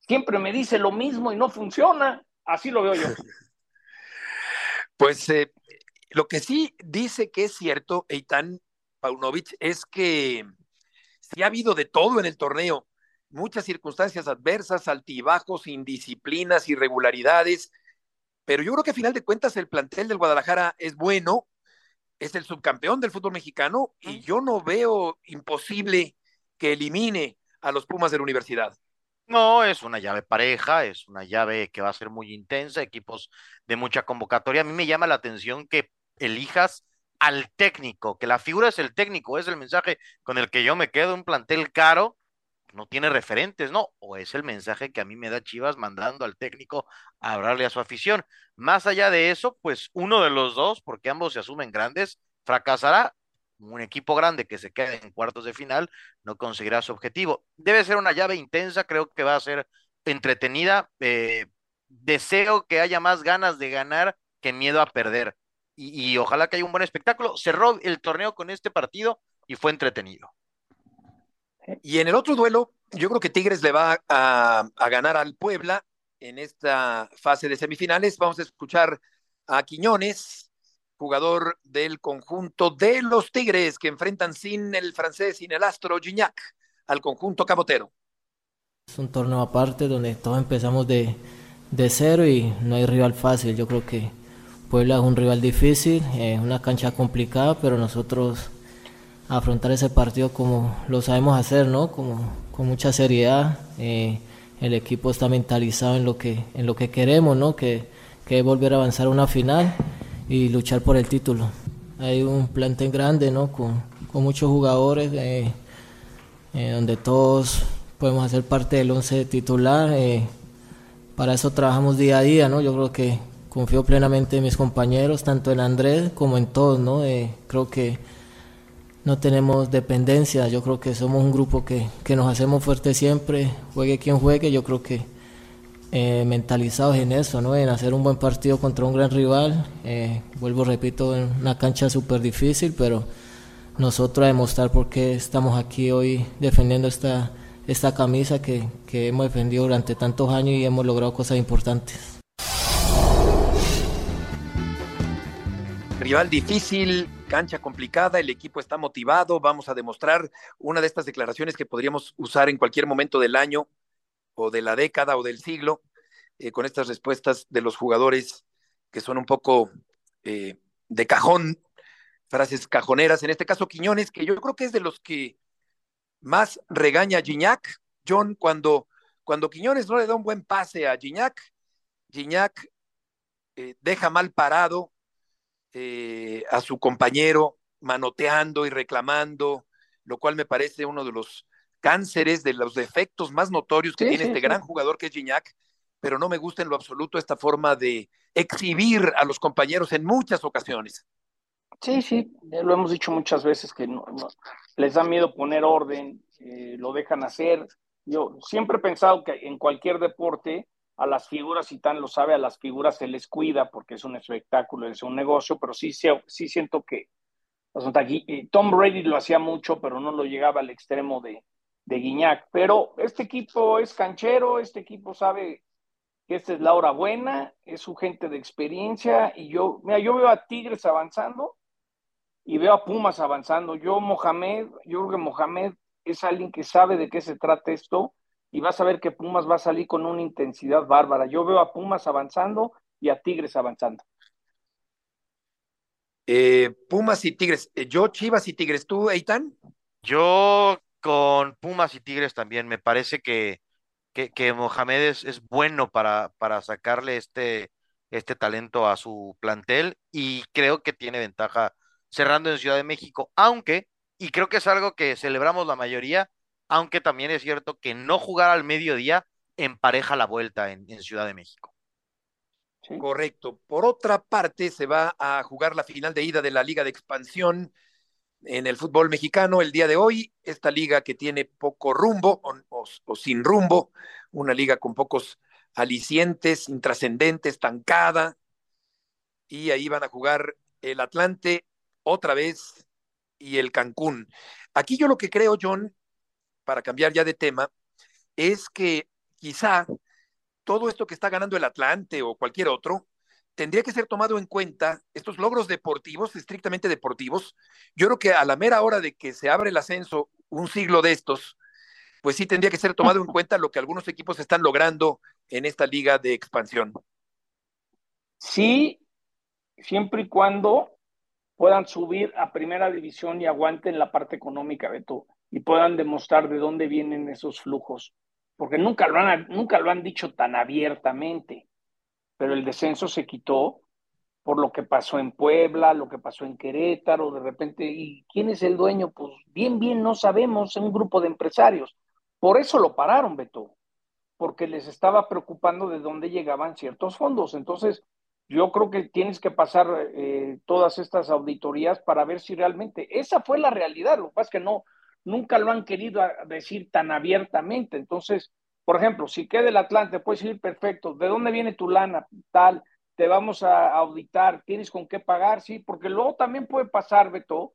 [SPEAKER 3] siempre me dice lo mismo y no funciona. Así lo veo yo.
[SPEAKER 2] Pues eh, lo que sí dice que es cierto, Eitan Paunovic, es que sí ha habido de todo en el torneo muchas circunstancias adversas, altibajos, indisciplinas, irregularidades, pero yo creo que a final de cuentas el plantel del Guadalajara es bueno, es el subcampeón del fútbol mexicano y yo no veo imposible que elimine a los Pumas de la universidad.
[SPEAKER 4] No, es una llave pareja, es una llave que va a ser muy intensa, equipos de mucha convocatoria. A mí me llama la atención que elijas al técnico, que la figura es el técnico, es el mensaje con el que yo me quedo, un plantel caro, no tiene referentes, ¿no? O es el mensaje que a mí me da Chivas mandando al técnico a hablarle a su afición. Más allá de eso, pues uno de los dos, porque ambos se asumen grandes, fracasará. Un equipo grande que se quede en cuartos de final no conseguirá su objetivo. Debe ser una llave intensa, creo que va a ser entretenida. Eh, deseo que haya más ganas de ganar que miedo a perder. Y, y ojalá que haya un buen espectáculo. Cerró el torneo con este partido y fue entretenido.
[SPEAKER 2] Y en el otro duelo, yo creo que Tigres le va a, a, ganar al Puebla en esta fase de semifinales. Vamos a escuchar a Quiñones, jugador del conjunto de los Tigres, que enfrentan sin el francés, sin el astro Gignac, al conjunto camotero.
[SPEAKER 12] Es un torneo aparte donde todos empezamos de, de cero y no hay rival fácil. Yo creo que Puebla es un rival difícil, es una cancha complicada, pero nosotros afrontar ese partido como lo sabemos hacer, ¿no? Como, con mucha seriedad. Eh, el equipo está mentalizado en lo que, en lo que queremos, ¿no? Que, que es volver a avanzar a una final y luchar por el título. Hay un plantel grande, ¿no? Con, con muchos jugadores, eh, eh, donde todos podemos hacer parte del once titular. Para eso trabajamos día a día, ¿no? Yo creo que confío plenamente en mis compañeros, tanto en Andrés como en todos, ¿no? creo que no tenemos dependencia, yo creo que somos un grupo que, que nos hacemos fuertes siempre, juegue quien juegue, yo creo que eh, mentalizados en eso, ¿no? en hacer un buen partido contra un gran rival, eh, vuelvo, repito, en una cancha súper difícil, pero nosotros a demostrar por qué estamos aquí hoy defendiendo esta, esta camisa que, que hemos defendido durante tantos años y hemos logrado cosas importantes.
[SPEAKER 2] Rival difícil, cancha complicada, el equipo está motivado, vamos a demostrar una de estas declaraciones que podríamos usar en cualquier momento del año o de la década o del siglo, eh, con estas respuestas de los jugadores que son un poco eh, de cajón, frases cajoneras, en este caso Quiñones, que yo creo que es de los que más regaña a Gignac, John, cuando, cuando Quiñones no le da un buen pase a Gignac, Gignac eh, deja mal parado eh, a su compañero manoteando y reclamando, lo cual me parece uno de los cánceres, de los defectos más notorios que
[SPEAKER 3] Sí,
[SPEAKER 2] tiene
[SPEAKER 3] sí,
[SPEAKER 2] este
[SPEAKER 3] sí.
[SPEAKER 2] gran jugador que es Gignac, pero no me gusta en lo absoluto esta forma de exhibir a los compañeros en muchas ocasiones.
[SPEAKER 3] Sí, sí, lo hemos dicho muchas veces que no, no- les da miedo poner orden, eh, lo dejan hacer. Yo siempre he pensado que en cualquier deporte a las figuras, y tan lo sabe, a las figuras se les cuida porque es un espectáculo, es un negocio, pero sí, sí, siento que eh, Tom Brady lo hacía mucho, pero no lo llegaba al extremo de, de Guiñac. Pero este equipo es canchero, este equipo sabe que esta es la hora buena, es su gente de experiencia, y yo, mira, yo veo a Tigres avanzando y veo a Pumas avanzando. Yo, Mohamed, yo creo que Mohamed es alguien que sabe de qué se trata esto y vas a ver que Pumas va a salir con una intensidad bárbara. Yo veo a Pumas avanzando y a Tigres avanzando.
[SPEAKER 2] Eh, Pumas y Tigres, Eh, yo Chivas y Tigres, ¿tú, Eitan?
[SPEAKER 4] Yo con Pumas y Tigres también me parece que, que, que Mohamed es, es bueno para, para sacarle este, este talento a su plantel y creo que tiene ventaja cerrando en Ciudad de México, aunque, y creo que es algo que celebramos la mayoría, aunque también es cierto que no jugar al mediodía empareja la vuelta en, en Ciudad de México.
[SPEAKER 2] Correcto. Por otra parte, se va a jugar la final de ida de la Liga de Expansión en el fútbol mexicano el día de hoy. Esta liga que tiene poco rumbo o, o- o sin rumbo, una liga con pocos alicientes, intrascendente, estancada. Y ahí van a jugar el Atlante otra vez y el Cancún. Aquí yo lo que creo, John, para cambiar ya de tema, es que quizá todo esto que está ganando el Atlante o cualquier otro, tendría que ser tomado en cuenta, estos logros deportivos, estrictamente deportivos, yo creo que a la mera hora de que se abre el ascenso, un siglo de estos, pues sí tendría que ser tomado en cuenta lo que algunos equipos están logrando en esta liga de expansión.
[SPEAKER 3] Sí, siempre y cuando puedan subir a primera división y aguanten la parte económica, Beto, y puedan demostrar de dónde vienen esos flujos, porque nunca lo han, nunca lo han dicho tan abiertamente, pero el descenso se quitó por lo que pasó en Puebla, lo que pasó en Querétaro, de repente, ¿y quién es el dueño? Pues bien, bien, no sabemos, un grupo de empresarios. Por eso lo pararon, Beto, porque les estaba preocupando de dónde llegaban ciertos fondos. Entonces, yo creo que tienes que pasar eh, todas estas auditorías para ver si realmente esa fue la realidad. Lo que pasa es que no, nunca lo han querido decir tan abiertamente. Entonces, por ejemplo, si queda el Atlante, puedes decir perfecto, ¿de dónde viene tu lana? Tal, te vamos a auditar, tienes con qué pagar, sí, porque luego también puede pasar, Beto,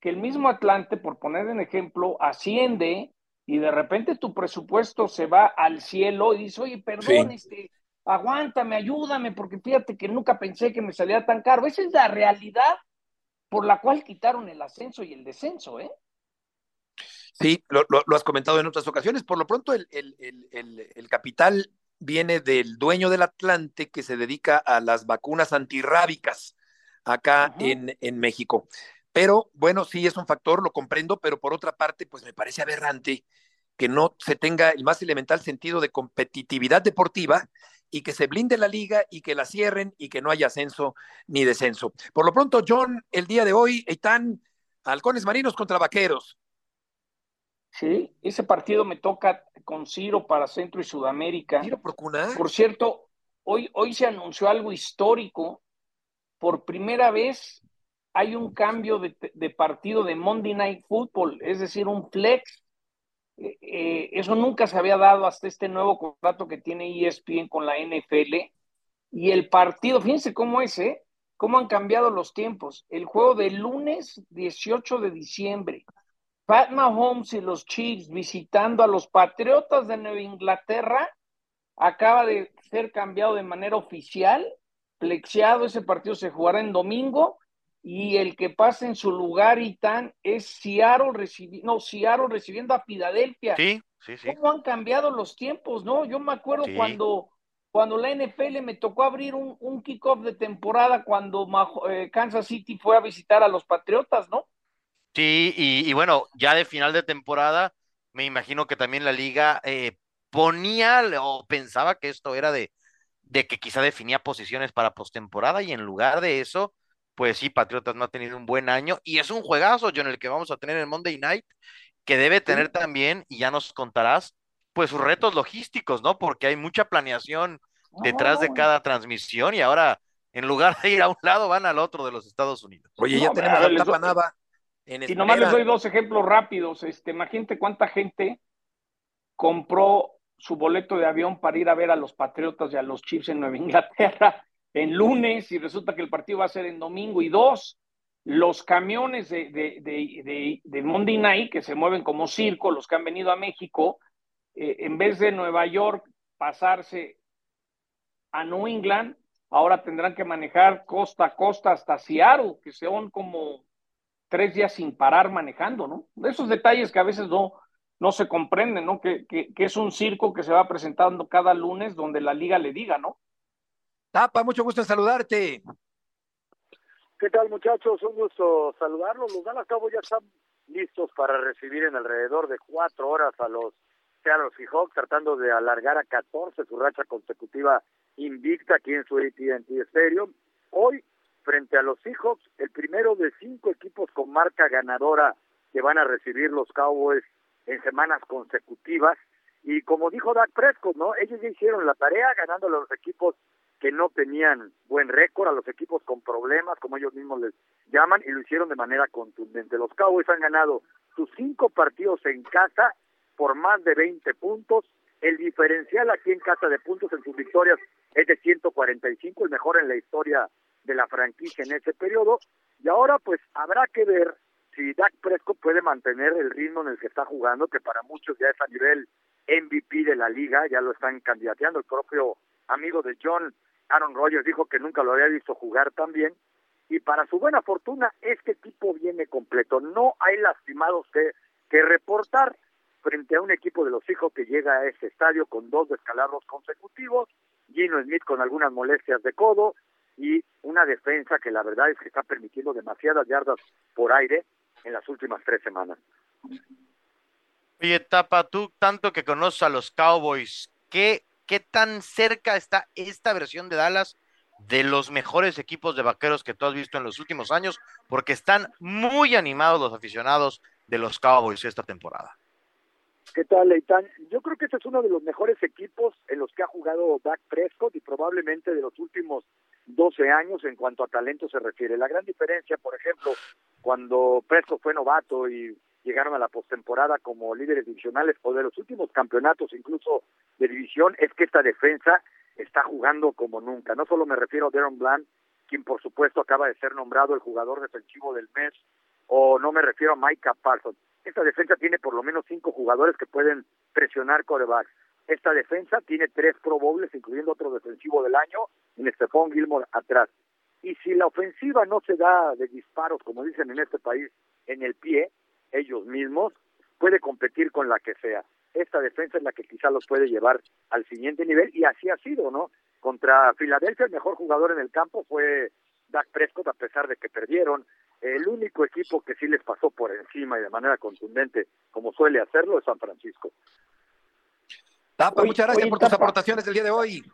[SPEAKER 3] que el mismo Atlante, por poner en ejemplo, asciende y de repente tu presupuesto se va al cielo y dices, oye, perdón, este, aguántame, ayúdame, porque fíjate que nunca pensé que me saliera tan caro. Esa es la realidad por la cual quitaron el ascenso y el descenso, ¿eh?
[SPEAKER 2] Sí, lo, has comentado en otras ocasiones. Por lo pronto, el, el, capital viene del dueño del Atlante que se dedica a las vacunas antirrábicas acá en, en México. Pero bueno, sí es un factor, lo comprendo, pero por otra parte, pues me parece aberrante que no se tenga el más elemental sentido de competitividad deportiva y que se blinde la liga y que la cierren y que no haya ascenso ni descenso. Por lo pronto, John, el día de hoy están halcones marinos contra vaqueros.
[SPEAKER 3] Sí, ese partido me toca con Ciro para Centro y Sudamérica.
[SPEAKER 2] Ciro Procuna.
[SPEAKER 3] Por cierto, hoy, hoy se anunció algo histórico. Por primera vez hay un cambio de, de partido de Monday Night Football, es decir, un flex. Eh, eh, eso nunca se había dado hasta este nuevo contrato que tiene ESPN con la NFL. Y el partido, fíjense cómo es, ¿eh? Cómo han cambiado los tiempos. El juego del lunes 18 de diciembre Pat Mahomes y los Chiefs visitando a los Patriotas de Nueva Inglaterra acaba de ser cambiado de manera oficial, flexiado, ese partido se jugará en domingo y el que pasa en su lugar y tan es Seattle, recibi no, Seattle recibiendo a Filadelfia.
[SPEAKER 4] Sí, sí, sí.
[SPEAKER 3] ¿Cómo han cambiado los tiempos, no? Yo me acuerdo cuando, cuando la NFL me tocó abrir un, un kickoff de temporada cuando eh, Kansas City fue a visitar a los Patriotas, ¿no?
[SPEAKER 4] Sí, y, bueno, ya de final de temporada, me imagino que también la liga eh, ponía o pensaba que esto era de, de que quizá definía posiciones para postemporada y en lugar de eso, pues sí, Patriotas no ha tenido un buen año y es un juegazo, en el que vamos a tener el Monday Night, que debe tener también, y ya nos contarás, pues sus retos logísticos, ¿no? Porque hay mucha planeación detrás de cada transmisión y ahora en lugar de ir a un lado van al otro de los Estados Unidos.
[SPEAKER 2] Oye, ya tenemos a Tapanaba
[SPEAKER 3] y nomás les doy dos ejemplos rápidos. Este, imagínate cuánta gente compró su boleto de avión para ir a ver a los Patriotas y a los Chiefs en Nueva Inglaterra en lunes y resulta que el partido va a ser en domingo. Y dos, los camiones de, de, de, Monday Night que se mueven como circo, los que han venido a México, eh, en vez de Nueva York pasarse a New England, ahora tendrán que manejar costa a costa hasta Seattle, que son como tres días sin parar manejando, ¿no? Esos detalles que a veces no, no se comprenden, ¿no? Que, que, es un circo que se va presentando cada lunes donde la liga le diga, ¿no?
[SPEAKER 2] Tapa, mucho gusto en saludarte.
[SPEAKER 13] ¿Qué tal, muchachos? Un gusto saludarlos. Los Dallas Cowboys ya están listos para recibir en alrededor de cuatro horas a los Seattle Seahawks, tratando de alargar a 14 su racha consecutiva invicta aquí en su AT&T Stadium. Hoy frente a los Seahawks, el primero de cinco equipos con marca ganadora que van a recibir los Cowboys en semanas consecutivas. Y como dijo Dak Prescott, ¿no? Ellos ya hicieron la tarea ganando a los equipos que no tenían buen récord, a los equipos con problemas, como ellos mismos les llaman, y lo hicieron de manera contundente. Los Cowboys han ganado sus cinco partidos en casa por más de 20 puntos. El diferencial aquí en casa de puntos en sus victorias es de 145, el mejor en la historia de la franquicia en ese periodo. Y ahora pues habrá que ver si Dak Prescott puede mantener el ritmo en el que está jugando, que para muchos ya es a nivel MVP de la liga, ya lo están candidateando. El propio amigo de John, Aaron Rodgers, dijo que nunca lo había visto jugar tan bien. Y para su buena fortuna, este tipo viene completo. No hay lastimados que, que reportar frente a un equipo de los hijos que llega a ese estadio con dos descalabros consecutivos. Gino Smith con algunas molestias de codo, y una defensa que la verdad es que está permitiendo demasiadas yardas por aire en las últimas tres semanas.
[SPEAKER 4] Oye, Tapa, tú tanto que conoces a los Cowboys, ¿qué, ¿qué tan cerca está esta versión de Dallas de los mejores equipos de vaqueros que tú has visto en los últimos años? Porque están muy animados los aficionados de los Cowboys esta temporada.
[SPEAKER 13] ¿Qué tal, Leitán? Yo creo que este es uno de los mejores equipos en los que ha jugado Dak Prescott y probablemente de los últimos 12 años en cuanto a talento se refiere. La gran diferencia, por ejemplo, cuando Prescott fue novato y llegaron a la postemporada como líderes divisionales o de los últimos campeonatos incluso de división, es que esta defensa está jugando como nunca. No solo me refiero a Darren Bland, quien por supuesto acaba de ser nombrado el jugador defensivo del mes, o no me refiero a Micah Parsons esta defensa tiene por lo menos cinco jugadores que pueden presionar corebacks. Esta defensa tiene tres Pro incluyendo otro defensivo del año, en Stephon Gilmore atrás. Y si la ofensiva no se da de disparos, como dicen en este país, en el pie, ellos mismos, puede competir con la que sea. Esta defensa es la que quizá los puede llevar al siguiente nivel, y así ha sido, ¿no? Contra Filadelfia, el mejor jugador en el campo fue Dak Prescott, a pesar de que perdieron. El único equipo que sí les pasó por encima y de manera contundente, como suele hacerlo, es San Francisco.
[SPEAKER 2] Tapa, muchas gracias por tus aportaciones del día de hoy.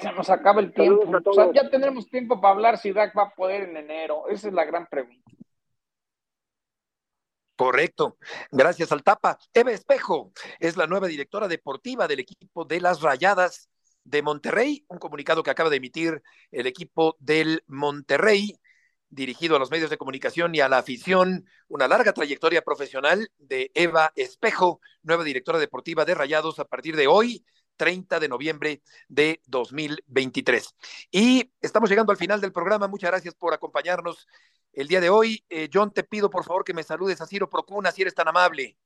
[SPEAKER 3] Se nos acaba el tiempo. ya tendremos tiempo para hablar si Dak va a poder en enero. Esa es la gran pregunta.
[SPEAKER 2] Correcto. Gracias al Tapa. Eva Espejo es la nueva directora deportiva del equipo de las Rayadas de Monterrey. Un comunicado que acaba de emitir el equipo del Monterrey dirigido a los medios de comunicación y a la afición, una larga trayectoria profesional de Eva Espejo, nueva directora deportiva de Rayados a partir de hoy, 30 de noviembre de 2023. Y estamos llegando al final del programa. Muchas gracias por acompañarnos el día de hoy. Eh, John, te pido por favor que me saludes a Ciro Procuna, si eres tan amable.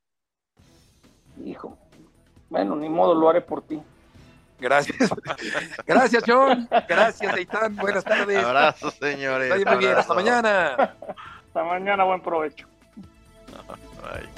[SPEAKER 3] Hijo, bueno, ni modo, lo haré por ti.
[SPEAKER 2] Gracias. Gracias, John. Gracias, Eitan. Buenas tardes.
[SPEAKER 4] Abrazos, señores.
[SPEAKER 2] Hasta mañana.
[SPEAKER 3] Hasta mañana. Buen provecho. Bye.